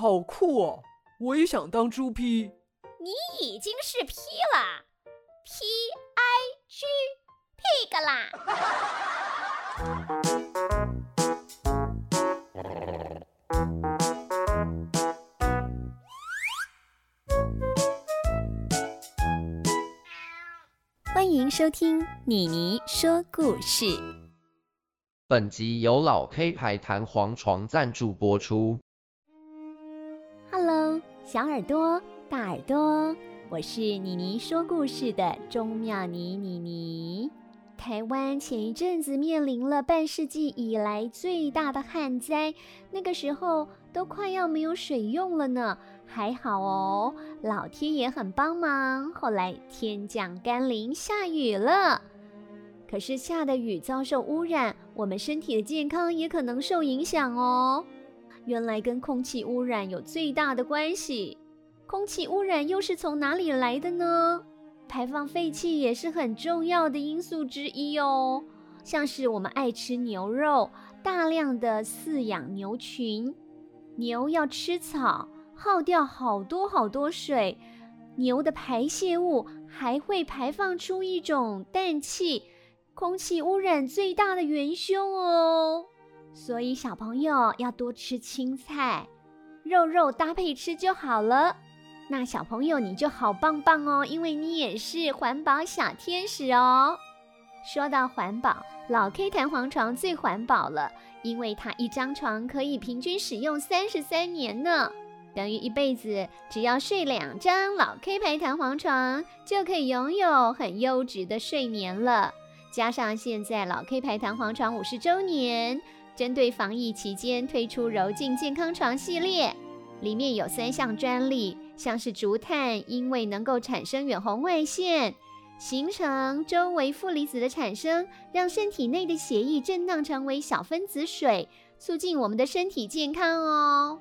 好酷哦！我也想当猪批。你已经是 P 了，P I G Pig 啦。欢迎收听妮妮说故事。本集由老 K 牌弹簧床赞助播出。小耳朵。大耳朵，我是妮妮说故事的钟妙妮妮妮。台湾前一阵子面临了半世纪以来最大的旱灾，那个时候都快要没有水用了呢。还好哦，老天爷很帮忙，后来天降甘霖，下雨了。可是下的雨遭受污染，我们身体的健康也可能受影响哦。原来跟空气污染有最大的关系。空气污染又是从哪里来的呢？排放废气也是很重要的因素之一哦。像是我们爱吃牛肉，大量的饲养牛群，牛要吃草，耗掉好多好多水。牛的排泄物还会排放出一种氮气，空气污染最大的元凶哦。所以小朋友要多吃青菜，肉肉搭配吃就好了。那小朋友你就好棒棒哦，因为你也是环保小天使哦。说到环保，老 K 弹簧床最环保了，因为它一张床可以平均使用三十三年呢，等于一辈子只要睡两张老 K 牌弹簧床就可以拥有很优质的睡眠了。加上现在老 K 牌弹簧床五十周年，针对防疫期间推出柔净健康床系列，里面有三项专利。像是竹炭，因为能够产生远红外线，形成周围负离子的产生，让身体内的血液震荡成为小分子水，促进我们的身体健康哦。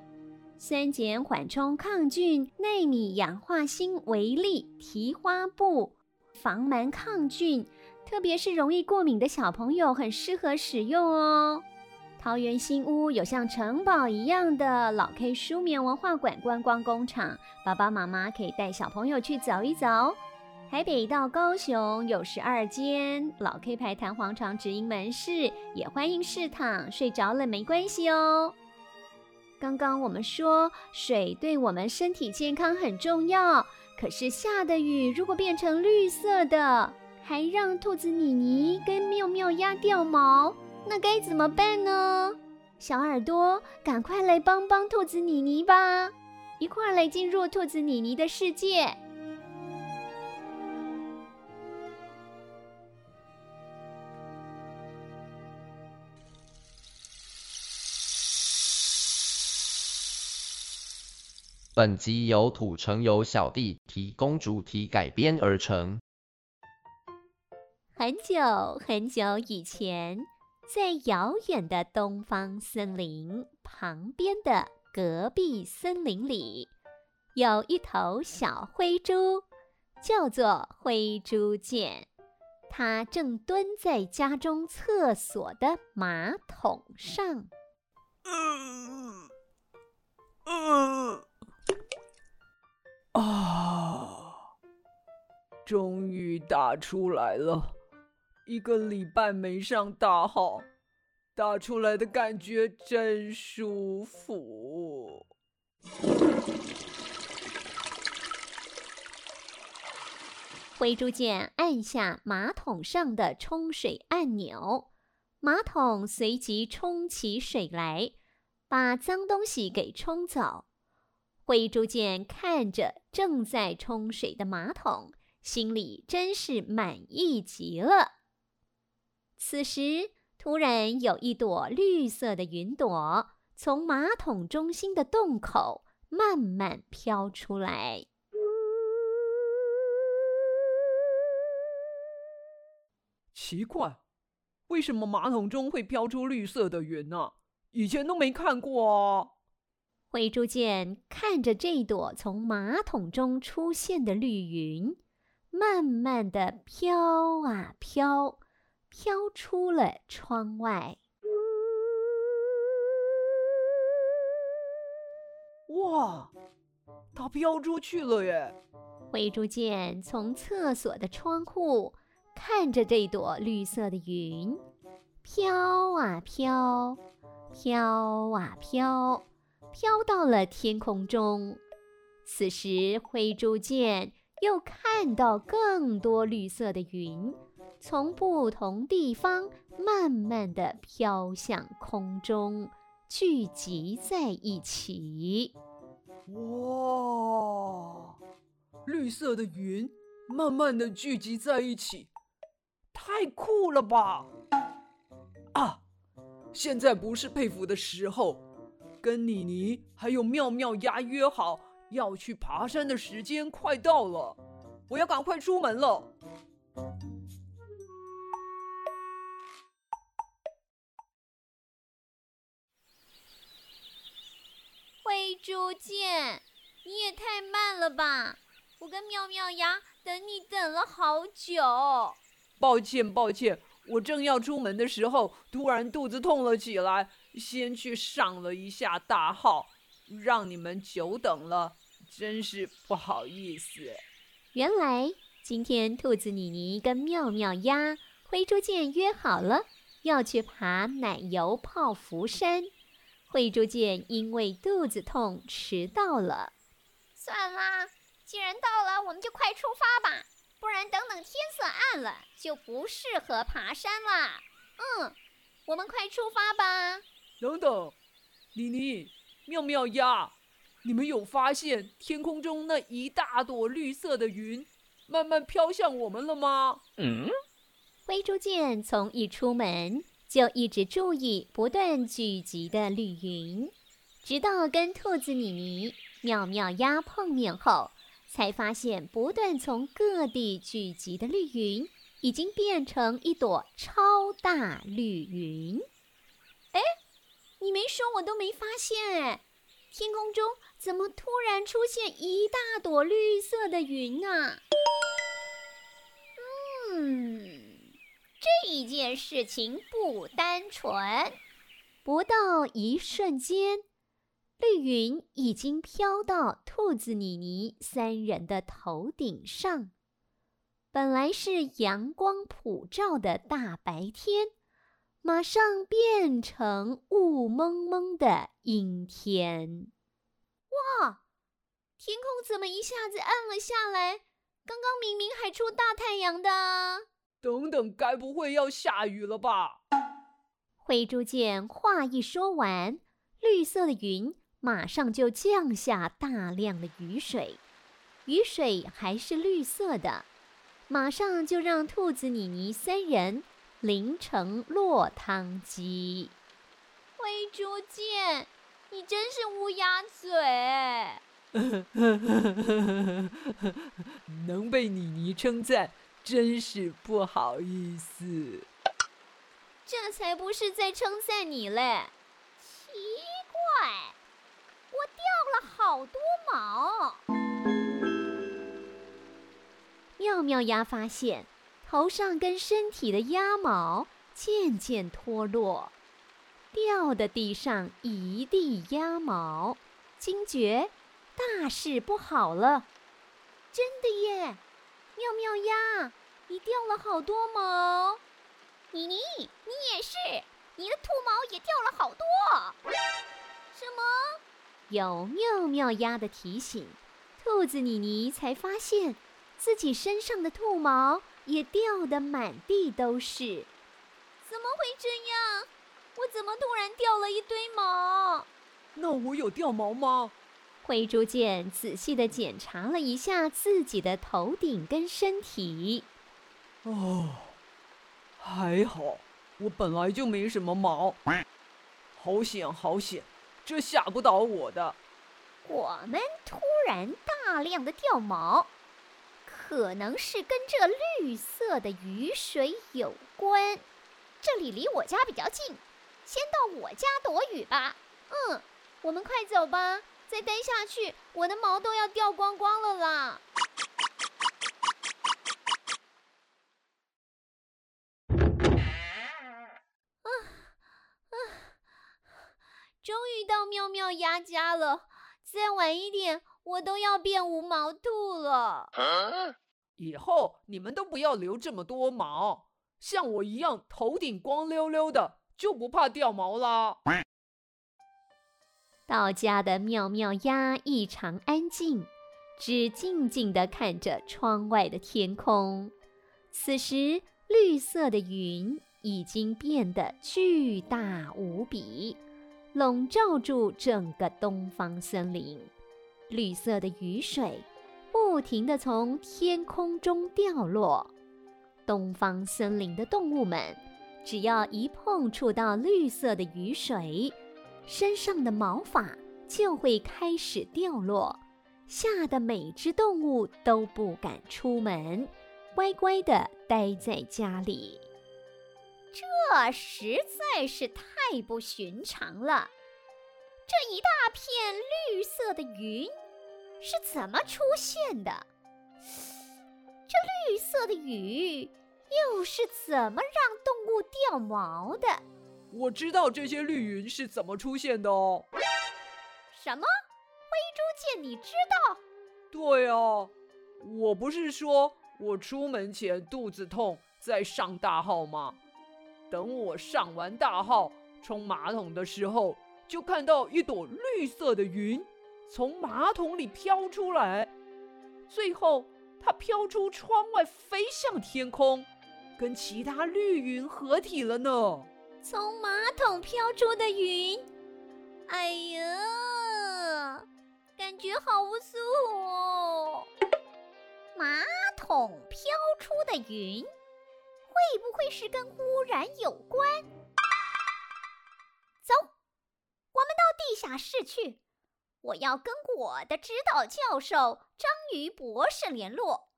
酸碱缓冲抗菌内米氧化锌微粒提花布，防螨抗菌，特别是容易过敏的小朋友很适合使用哦。桃园新屋有像城堡一样的老 K 舒眠文化馆观光工厂，爸爸妈妈可以带小朋友去走一走。台北到高雄有十二间老 K 牌弹簧床直营门市，也欢迎试躺，睡着了没关系哦。刚刚我们说水对我们身体健康很重要，可是下的雨如果变成绿色的，还让兔子妮妮跟妙妙鸭掉毛。那该怎么办呢？小耳朵，赶快来帮帮兔子妮妮吧！一块儿来进入兔子妮妮的世界。本集由土城有小弟提供主题改编而成。很久很久以前。在遥远的东方森林旁边的隔壁森林里，有一头小灰猪，叫做灰猪见。它正蹲在家中厕所的马桶上。嗯嗯啊！终于打出来了。一个礼拜没上大号，打出来的感觉真舒服。灰猪见按下马桶上的冲水按钮，马桶随即冲起水来，把脏东西给冲走。灰猪见看着正在冲水的马桶，心里真是满意极了。此时，突然有一朵绿色的云朵从马桶中心的洞口慢慢飘出来。奇怪，为什么马桶中会飘出绿色的云呢？以前都没看过哦。灰猪见看着这朵从马桶中出现的绿云，慢慢的飘啊飘。飘出了窗外。哇，它飘出去了耶！灰猪见从厕所的窗户看着这朵绿色的云，飘啊飘，飘啊飘，飘到了天空中。此时，灰猪见又看到更多绿色的云，从不同地方慢慢地飘向空中，聚集在一起。哇！绿色的云慢慢地聚集在一起，太酷了吧！啊，现在不是佩服的时候，跟妮妮还有妙妙鸭约好要去爬山的时间快到了，我要赶快出门了。灰猪见，你也太慢了吧！我跟妙妙鸭等你等了好久。抱歉，抱歉，我正要出门的时候，突然肚子痛了起来，先去上了一下大号，让你们久等了，真是不好意思。原来今天兔子妮妮跟妙妙鸭、灰猪见约好了，要去爬奶油泡芙山。灰珠见因为肚子痛迟到了，算啦，既然到了，我们就快出发吧，不然等等天色暗了就不适合爬山啦。嗯，我们快出发吧。等等，妮妮、妙妙鸭，你们有发现天空中那一大朵绿色的云慢慢飘向我们了吗？嗯。灰猪见从一出门。就一直注意不断聚集的绿云，直到跟兔子米妮、妙妙鸭碰面后，才发现不断从各地聚集的绿云已经变成一朵超大绿云。哎，你没说我都没发现哎，天空中怎么突然出现一大朵绿色的云啊？嗯。这一件事情不单纯，不到一瞬间，绿云已经飘到兔子妮妮三人的头顶上。本来是阳光普照的大白天，马上变成雾蒙蒙的阴天。哇！天空怎么一下子暗了下来？刚刚明明还出大太阳的。等等，该不会要下雨了吧？灰猪见话一说完，绿色的云马上就降下大量的雨水，雨水还是绿色的，马上就让兔子妮妮三人淋成落汤鸡。灰猪见，你真是乌鸦嘴！能被妮妮称赞。真是不好意思，这才不是在称赞你嘞！奇怪，我掉了好多毛。妙妙鸭发现头上跟身体的鸭毛渐渐脱落，掉的地上一地鸭毛，惊觉大事不好了！真的耶！妙妙鸭，你掉了好多毛。妮妮，你也是，你的兔毛也掉了好多。什么？有妙妙鸭的提醒，兔子妮妮才发现自己身上的兔毛也掉得满地都是。怎么会这样？我怎么突然掉了一堆毛？那我有掉毛吗？灰猪见仔细的检查了一下自己的头顶跟身体，哦，还好，我本来就没什么毛，好险好险，这吓不倒我的。我们突然大量的掉毛，可能是跟这绿色的雨水有关。这里离我家比较近，先到我家躲雨吧。嗯，我们快走吧。再待下去，我的毛都要掉光光了啦！啊啊！终于到妙妙鸭家了，再晚一点，我都要变无毛兔了。以后你们都不要留这么多毛，像我一样头顶光溜溜的，就不怕掉毛啦。到家的妙妙鸭异常安静，只静静地看着窗外的天空。此时，绿色的云已经变得巨大无比，笼罩住整个东方森林。绿色的雨水。不停地从天空中掉落，东方森林的动物们，只要一碰触到绿色的雨水，身上的毛发就会开始掉落，吓得每只动物都不敢出门，乖乖地待在家里。这实在是太不寻常了，这一大片绿色的云。是怎么出现的？这绿色的雨又是怎么让动物掉毛的？我知道这些绿云是怎么出现的哦。什么？灰猪见你知道？对啊，我不是说我出门前肚子痛在上大号吗？等我上完大号冲马桶的时候，就看到一朵绿色的云。从马桶里飘出来，最后它飘出窗外，飞向天空，跟其他绿云合体了呢。从马桶飘出的云，哎呀，感觉好不舒服哦。马桶飘出的云，会不会是跟污染有关？走，我们到地下室去。我要跟我的指导教授章鱼博士联络，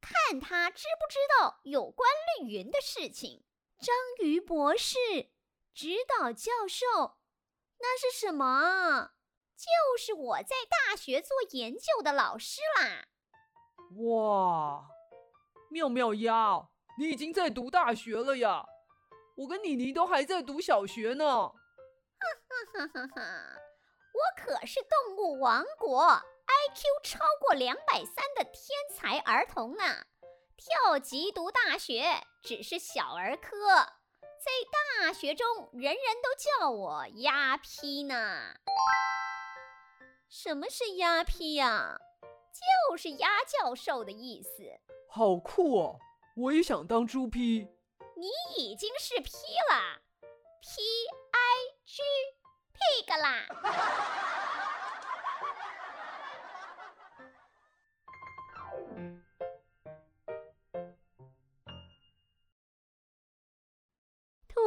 看他知不知道有关绿云的事情。章鱼博士，指导教授，那是什么啊？就是我在大学做研究的老师啦。哇，妙妙鸭，你已经在读大学了呀？我跟妮妮都还在读小学呢。哈哈哈哈哈。我可是动物王国 IQ 超过两百三的天才儿童呢，跳级读大学只是小儿科，在大学中人人都叫我鸭批呢。什么是鸭批呀？就是鸭教授的意思。好酷哦！我也想当猪批。你已经是批了，P I G。pig 啦！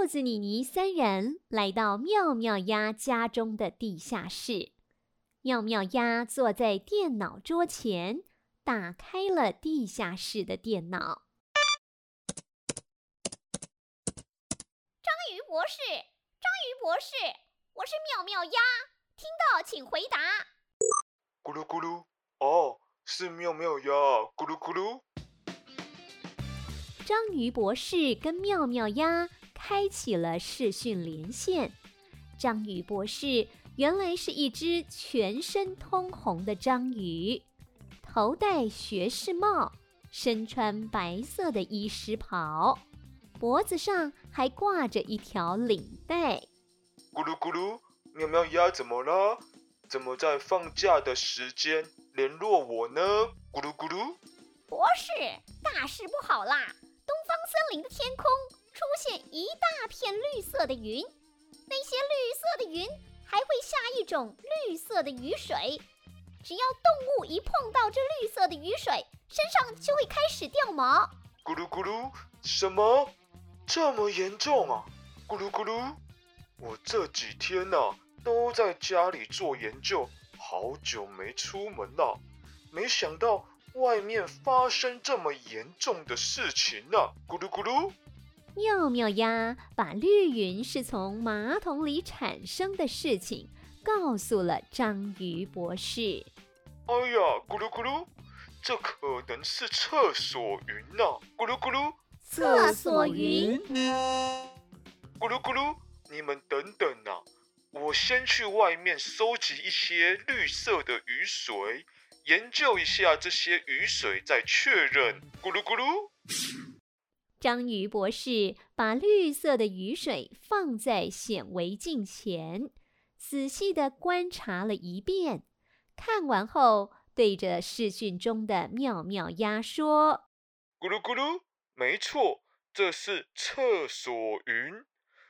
子妮妮三人来到妙妙鸭家中的地下室。妙妙鸭坐在电脑桌前，打开了地下室的电脑。章鱼博士，章鱼博士。我是妙妙鸭，听到请回答。咕噜咕噜，哦，是妙妙鸭，咕噜咕噜。章鱼博士跟妙妙鸭开启了视讯连线。章鱼博士原来是一只全身通红的章鱼，头戴学士帽，身穿白色的医师袍，脖子上还挂着一条领带。咕噜咕噜，喵喵鸭怎么了？怎么在放假的时间联络我呢？咕噜咕噜，博士，大事不好啦！东方森林的天空出现一大片绿色的云，那些绿色的云还会下一种绿色的雨水，只要动物一碰到这绿色的雨水，身上就会开始掉毛。咕噜咕噜，什么？这么严重啊？咕噜咕噜。我这几天呐、啊，都在家里做研究，好久没出门了。没想到外面发生这么严重的事情呢、咕噜咕噜，妙妙鸭把绿云是从马桶里产生的事情告诉了章鱼博士。哎呀，咕噜咕噜，这可能是厕所云呐、啊！咕噜咕噜，厕所云。咕噜咕噜。你们等等呐、啊！我先去外面收集一些绿色的雨水，研究一下这些雨水，再确认。咕噜咕噜。章鱼博士把绿色的雨水放在显微镜前，仔细的观察了一遍。看完后，对着视讯中的妙妙鸭说：“咕噜咕噜，没错，这是厕所云。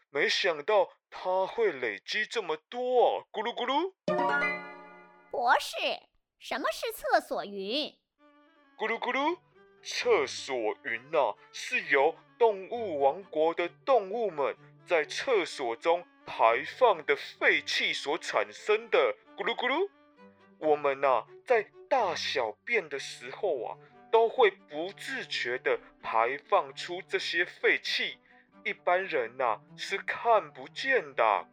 没想到它会累积这么多啊！咕噜咕噜。”博士，什么是厕所云？咕噜咕噜。厕所云呐、是由动物王国的动物们在厕所中排放的废气所产生的。咕噜咕噜，我们呐、在大小便的时候啊，都会不自觉地排放出这些废气，一般人呐、是看不见的。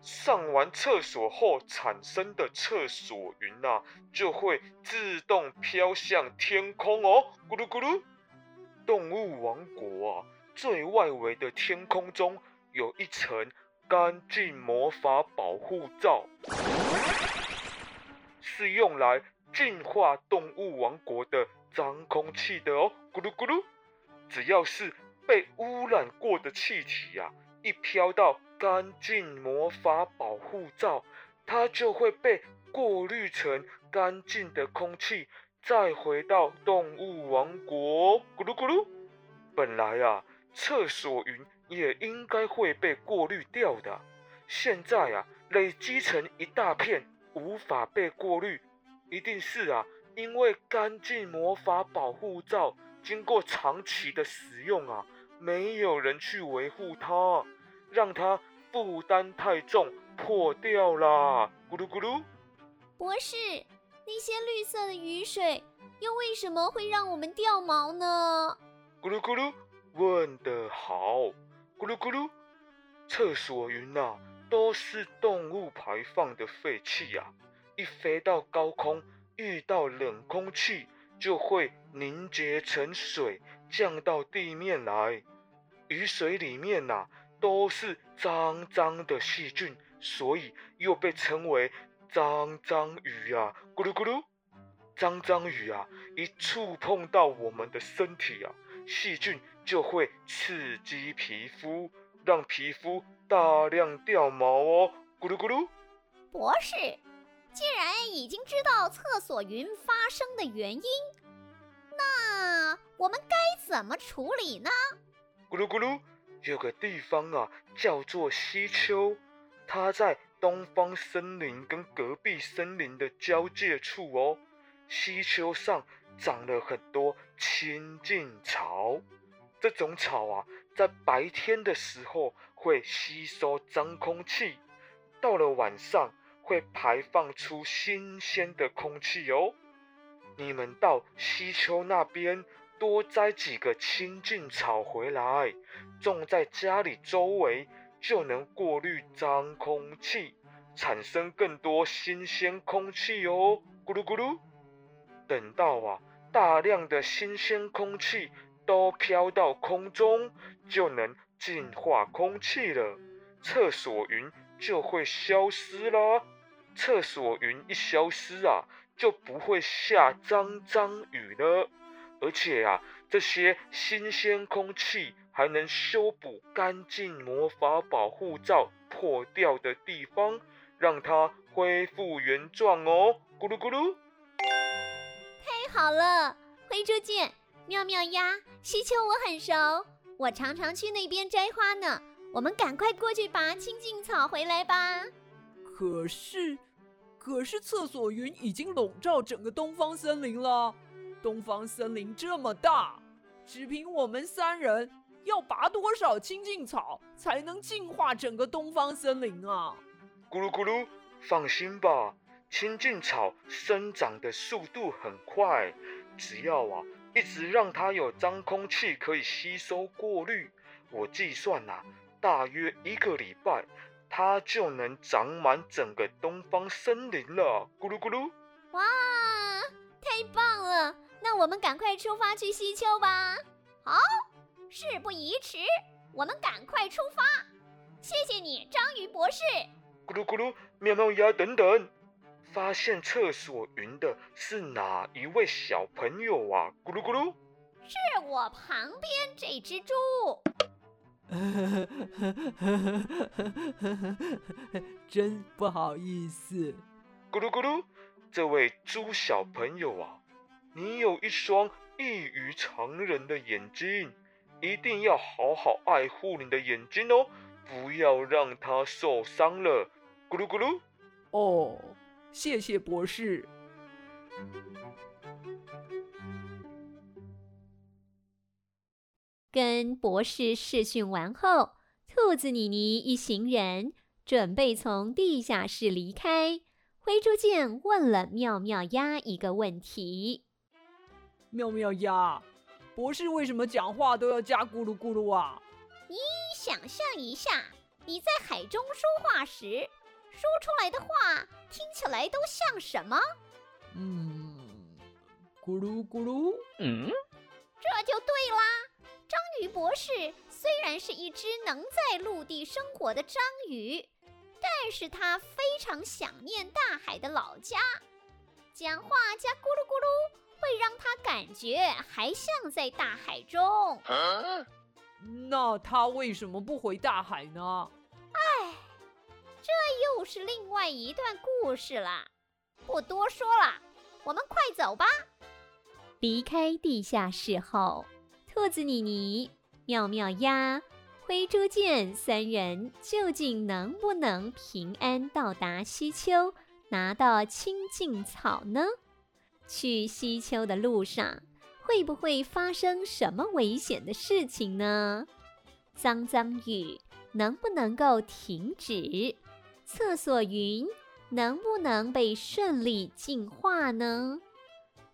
上完厕所后产生的厕所云啊，就会自动飘向天空哦，咕噜咕噜。动物王国啊，最外围的天空中有一层干净魔法保护罩，是用来净化动物王国的脏空气的哦，咕噜咕噜。只要是被污染过的气体呀、啊，一飘到干净魔法保护罩，它就会被过滤成干净的空气，再回到动物王国。咕噜咕噜。本来啊，厕所云也应该会被过滤掉的，现在啊，累积成一大片，无法被过滤，一定是啊，因为干净魔法保护罩经过长期的使用啊，没有人去维护它，让它。负担太重，破掉啦！咕噜咕噜。博士，那些绿色的雨水又为什么会让我们掉毛呢？咕噜咕噜，问得好！咕噜咕噜，厕所云呐、啊，都是动物排放的废气呀、啊，一飞到高空，遇到冷空气，就会凝结成水，降到地面来。雨水里面呐、啊。都是脏脏的细菌，所以又被称为脏脏鱼啊！咕噜咕噜，脏脏鱼啊！一触碰到我们的身体啊，细菌就会刺激皮肤，让皮肤大量掉毛哦！咕噜咕噜。博士，既然已经知道厕所云发生的原因，那我们该怎么处理呢？咕噜咕噜。有个地方啊，叫做西丘，它在东方森林跟隔壁森林的交界处哦。西丘上长了很多清净草，这种草啊，在白天的时候会吸收脏空气，到了晚上会排放出新鲜的空气哦。你们到西丘那边。多摘几个清净草回来，种在家里周围，就能过滤脏空气，产生更多新鲜空气哦。咕噜咕噜，等到啊，大量的新鲜空气都飘到空中，就能净化空气了，厕所云就会消失啦。厕所云一消失啊，就不会下脏脏雨了。而且啊，这些新鲜空气还能修补干净魔法保护罩破掉的地方，让它恢复原状哦！咕噜咕噜。太好了，灰猪见，妙妙鸭，西丘我很熟，我常常去那边摘花呢。我们赶快过去拔清净草回来吧。可是，可是厕所云已经笼罩整个东方森林了。东方森林这么大，只凭我们三人要拔多少清净草才能净化整个东方森林啊？咕噜咕噜，放心吧，清净草生长的速度很快，只要啊一直让它有脏空气可以吸收过滤，我计算呐、啊，大约一个礼拜，它就能长满整个东方森林了。咕噜咕噜，哇，太棒了！那我们赶快出发去西丘吧。好，事不宜迟，我们赶快出发。谢谢你，章鱼博士。咕噜咕噜，喵喵鸭等等。发现厕所云的是哪一位小朋友啊？咕噜咕噜，是我旁边这只猪。真不好意思。咕噜咕噜，这位猪小朋友啊，你有一双异于常人的眼睛，一定要好好爱护你的眼睛哦，不要让它受伤了。咕噜咕噜，哦。谢谢博士。跟博士试训完后，兔子妮妮一行人准备从地下室离开。灰猪见问了妙妙鸭一个问题：“妙妙鸭，博士为什么讲话都要加咕噜咕噜啊？”你想象一下，你在海中说话时。说出来的话听起来都像什么？嗯，咕噜咕噜。嗯，这就对啦。章鱼博士虽然是一只能在陆地生活的章鱼，但是他非常想念大海的老家。讲话加咕噜咕噜，会让他感觉还像在大海中。啊？那他为什么不回大海呢？哎。这又是另外一段故事了，不多说了，我们快走吧。离开地下室后，兔子妮妮、妙妙鸭、灰猪见三人究竟能不能平安到达西丘，拿到清净草呢？去西丘的路上，会不会发生什么危险的事情呢？脏脏雨能不能够停止？厕所云能不能被顺利净化呢？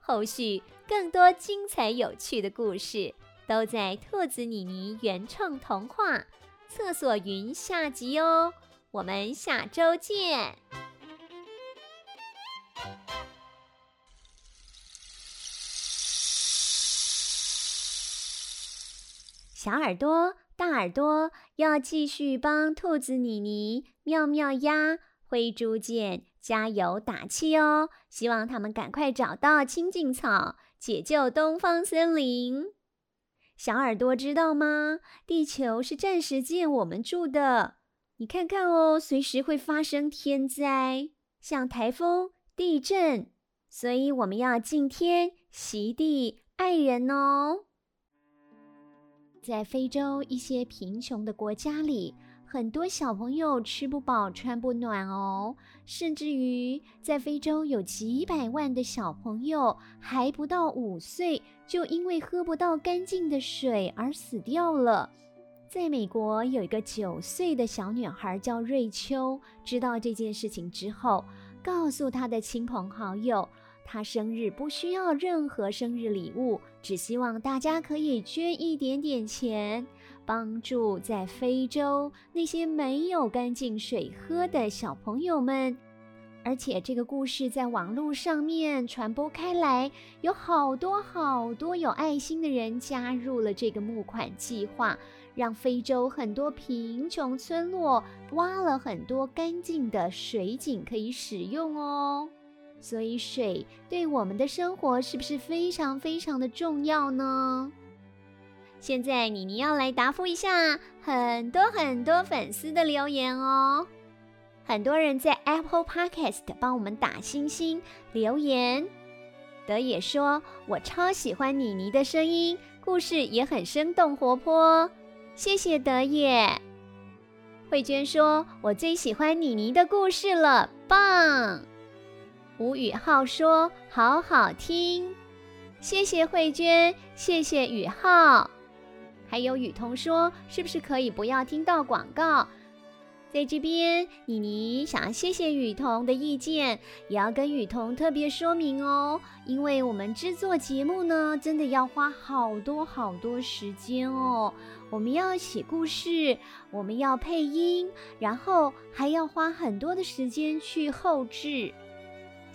后续更多精彩有趣的故事都在兔子妮妮原创童话《厕所云》下集哦，我们下周见。小耳朵、大耳朵要继续帮兔子妮妮。妙妙鸭、灰猪见，加油打气哦！希望他们赶快找到清净草，解救东方森林。小耳朵知道吗？地球是暂时借我们住的，你看看哦，随时会发生天灾，像台风、地震，所以我们要敬天、惜地、爱人哦。在非洲一些贫穷的国家里。很多小朋友吃不饱穿不暖哦，甚至于在非洲有几百万的小朋友还不到五岁，就因为喝不到干净的水而死掉了。在美国有一个九岁的小女孩叫瑞秋，知道这件事情之后，告诉她的亲朋好友，他生日不需要任何生日礼物，只希望大家可以捐一点点钱。帮助在非洲那些没有干净水喝的小朋友们，而且这个故事在网络上面传播开来，有好多好多有爱心的人加入了这个募款计划，让非洲很多贫穷村落挖了很多干净的水井可以使用哦。所以水对我们的生活是不是非常非常的重要呢？现在妮妮要来答复一下很多很多粉丝的留言哦。很多人在 Apple Podcast 帮我们打星星留言。德也说：“我超喜欢妮妮的声音，故事也很生动活泼。”谢谢德也。慧娟说：“我最喜欢妮妮的故事了，棒。”吴宇浩说：“好好听。”谢谢慧娟，谢谢宇浩。还有雨桐说：“是不是可以不要听到广告？”在这边，妮妮想要谢谢雨桐的意见，也要跟雨桐特别说明哦，因为我们制作节目呢，真的要花好多好多时间哦。我们要写故事，我们要配音，然后还要花很多的时间去后制。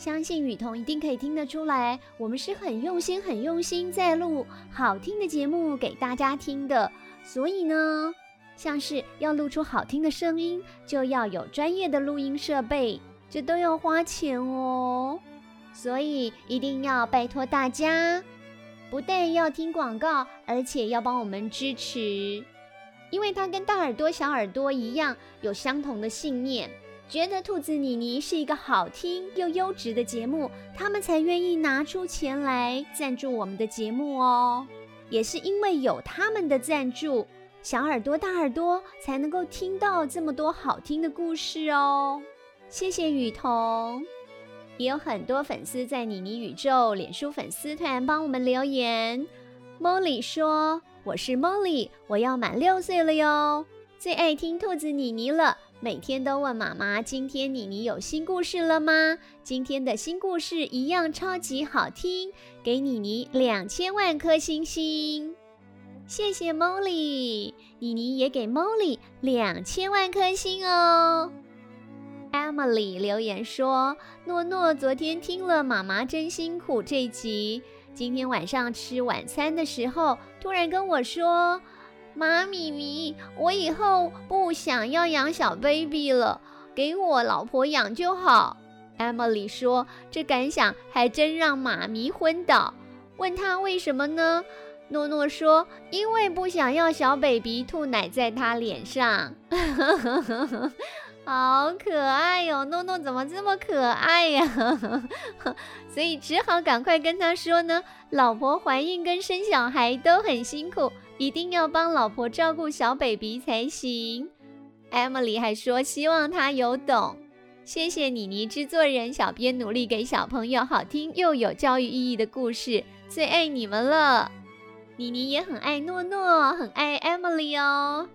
相信雨桐一定可以听得出来，我们是很用心、很用心在录好听的节目给大家听的。所以呢，像是要录出好听的声音，就要有专业的录音设备，这都要花钱哦。所以一定要拜托大家，不但要听广告，而且要帮我们支持，因为它跟大耳朵、小耳朵一样，有相同的信念，觉得兔子妮妮是一个好听又优质的节目，他们才愿意拿出钱来赞助我们的节目哦。也是因为有他们的赞助。小耳朵、大耳朵才能够听到这么多好听的故事哦！谢谢雨桐，也有很多粉丝在妮妮宇宙脸书粉丝团帮我们留言。Molly 说：“我是 Molly，我要满六岁了哟，最爱听兔子妮妮了，每天都问妈妈，今天妮妮有新故事了吗？今天的新故事一样超级好听，给妮妮两千万颗星星。”谢谢 Molly，妮妮也给 Molly 两千万颗星哦。Emily 留言说：诺诺昨天听了《妈妈真辛苦》这集，今天晚上吃晚餐的时候，突然跟我说：“妈咪咪，我以后不想要养小 baby 了，给我老婆养就好。”Emily 说：“这感想还真让妈咪昏倒。”问他为什么呢？诺诺说：“因为不想要小 baby 吐奶在他脸上，好可爱哟！诺诺怎么这么可爱呀？所以只好赶快跟他说呢，老婆怀孕跟生小孩都很辛苦，一定要帮老婆照顾小 baby 才行。” Emily 还说：“希望他有懂。”谢谢妮妮制作人小编努力给小朋友好听又有教育意义的故事，最爱你们了。妮妮也很爱诺诺，很爱 Emily 哦。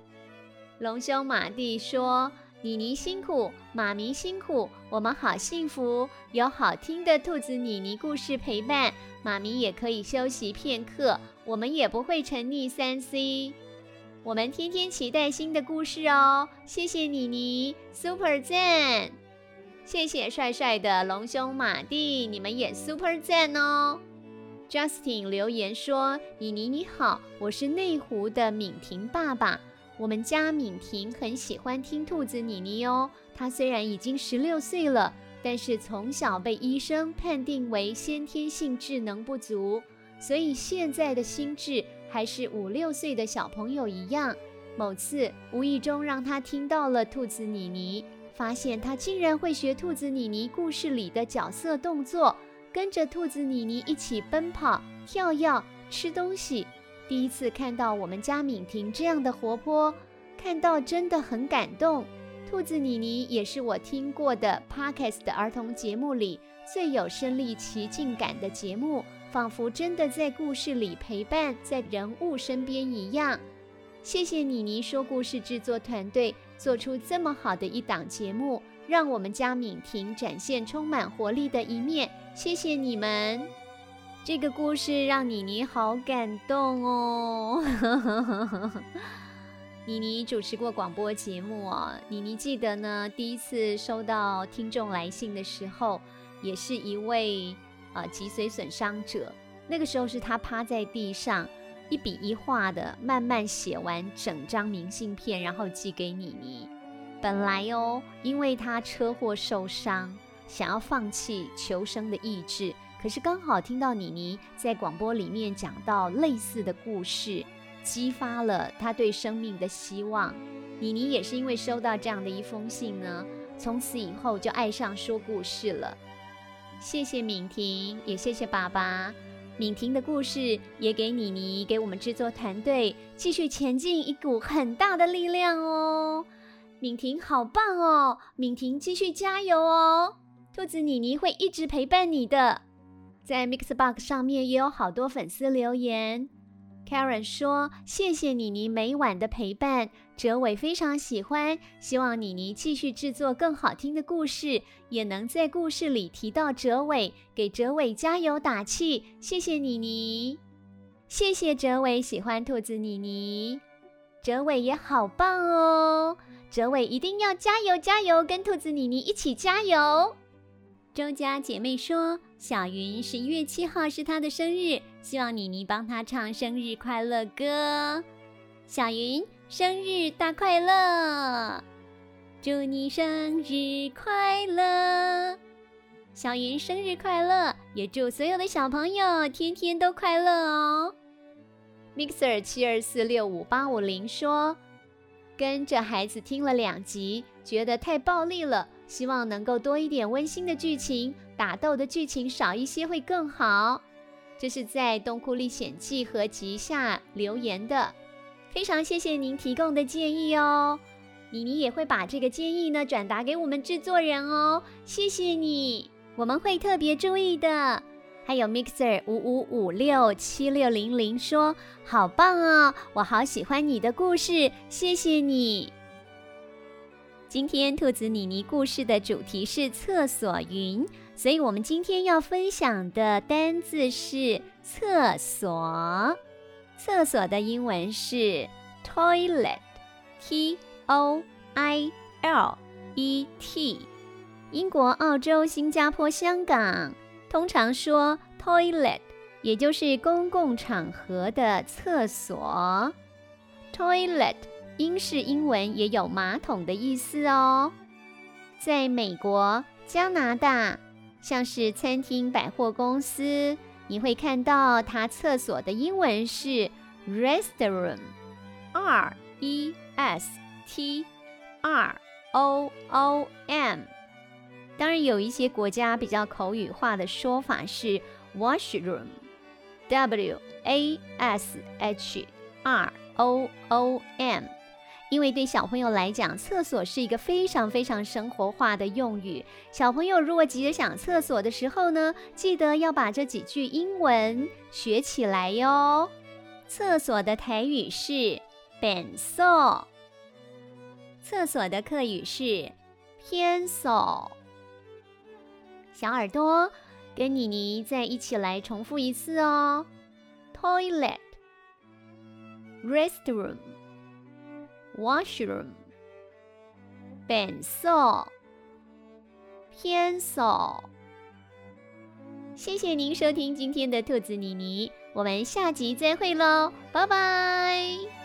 龙兄马蒂说：“妮妮辛苦，妈咪辛苦，我们好幸福，有好听的兔子妮妮故事陪伴，妈咪也可以休息片刻，我们也不会沉溺三 C。我们天天期待新的故事哦。谢谢妮妮，Super 赞！谢谢帅帅的龙兄马蒂，你们也 Super 赞哦。” Justin 留言说：“妮妮你好，我是内湖的敏婷爸爸。我们家敏婷很喜欢听兔子妮妮哦。她虽然已经十六岁了，但是从小被医生判定为先天性智能不足，所以现在的心智还是五六岁的小朋友一样。某次无意中让他听到了兔子妮妮，发现他竟然会学兔子妮妮故事里的角色动作。”跟着兔子妮妮一起奔跑、跳跃、吃东西。第一次看到我们家敏婷这样的活泼，看到真的很感动。兔子妮妮也是我听过的 Podcast 的儿童节目里最有身临其境感的节目，仿佛真的在故事里陪伴在人物身边一样。谢谢妮妮说故事制作团队做出这么好的一档节目。让我们家敏婷展现充满活力的一面，谢谢你们。这个故事让妮妮好感动哦。妮妮主持过广播节目哦，妮妮记得呢，第一次收到听众来信的时候，也是一位呃脊髓损伤者。那个时候是他趴在地上，一笔一画的慢慢写完整张明信片，然后寄给妮妮。本来哦，因为他车祸受伤，想要放弃求生的意志，可是刚好听到妮妮在广播里面讲到类似的故事，激发了他对生命的希望。妮妮也是因为收到这样的一封信呢，从此以后就爱上说故事了。谢谢敏婷，也谢谢爸爸。敏婷的故事也给妮妮，给我们制作团队继续前进一股很大的力量哦。敏婷好棒哦！敏婷继续加油哦！兔子妮妮会一直陪伴你的。在 Mixbox 上面也有好多粉丝留言。Karen 说：“谢谢妮妮每晚的陪伴，哲伟非常喜欢，希望妮妮继续制作更好听的故事，也能在故事里提到哲伟，给哲伟加油打气。谢谢妮妮，谢谢哲伟喜欢兔子妮妮，哲伟也好棒哦。”哲伟一定要加油加油，跟兔子妮妮一起加油。周家姐妹说，小云十一月七号是她的生日，希望妮妮帮她唱生日快乐歌。小云生日大快乐！祝你生日快乐！小云生日快乐！也祝所有的小朋友天天都快乐哦。Mixer 七二四六五八五零说，跟着孩子听了两集，觉得太暴力了，希望能够多一点温馨的剧情，打斗的剧情少一些会更好。这是在《洞窟历险记》合集下留言的。非常谢谢您提供的建议哦，妮妮也会把这个建议呢转达给我们制作人哦，谢谢你，我们会特别注意的。还有 Mixer 五五五六七六零零说，好棒哦，我好喜欢你的故事，谢谢你。今天兔子妮妮故事的主题是厕所云，所以我们今天要分享的单字是厕所。厕所的英文是 toilet，T O I L E T。英国、澳洲、新加坡、香港通常说 toilet，也就是公共场合的厕所。toilet 英式英文也有马桶的意思哦。在美国、加拿大，像是餐厅、百货公司。你会看到它厕所的英文是 restroom，R E S T R O O M。当然，有一些国家比较口语化的说法是 washroom，W A S H R O O M。因为对小朋友来讲，厕所是一个非常非常生活化的用语。小朋友如果急着想厕所的时候呢，记得要把这几句英文学起来哟。厕所的台语是便所，厕所的客语是偏所。小耳朵跟妮妮再一起来重复一次哦：toilet，restroom。washroom，本色，偏色。谢谢您收听今天的兔子妮妮，我们下集再会喽，拜拜。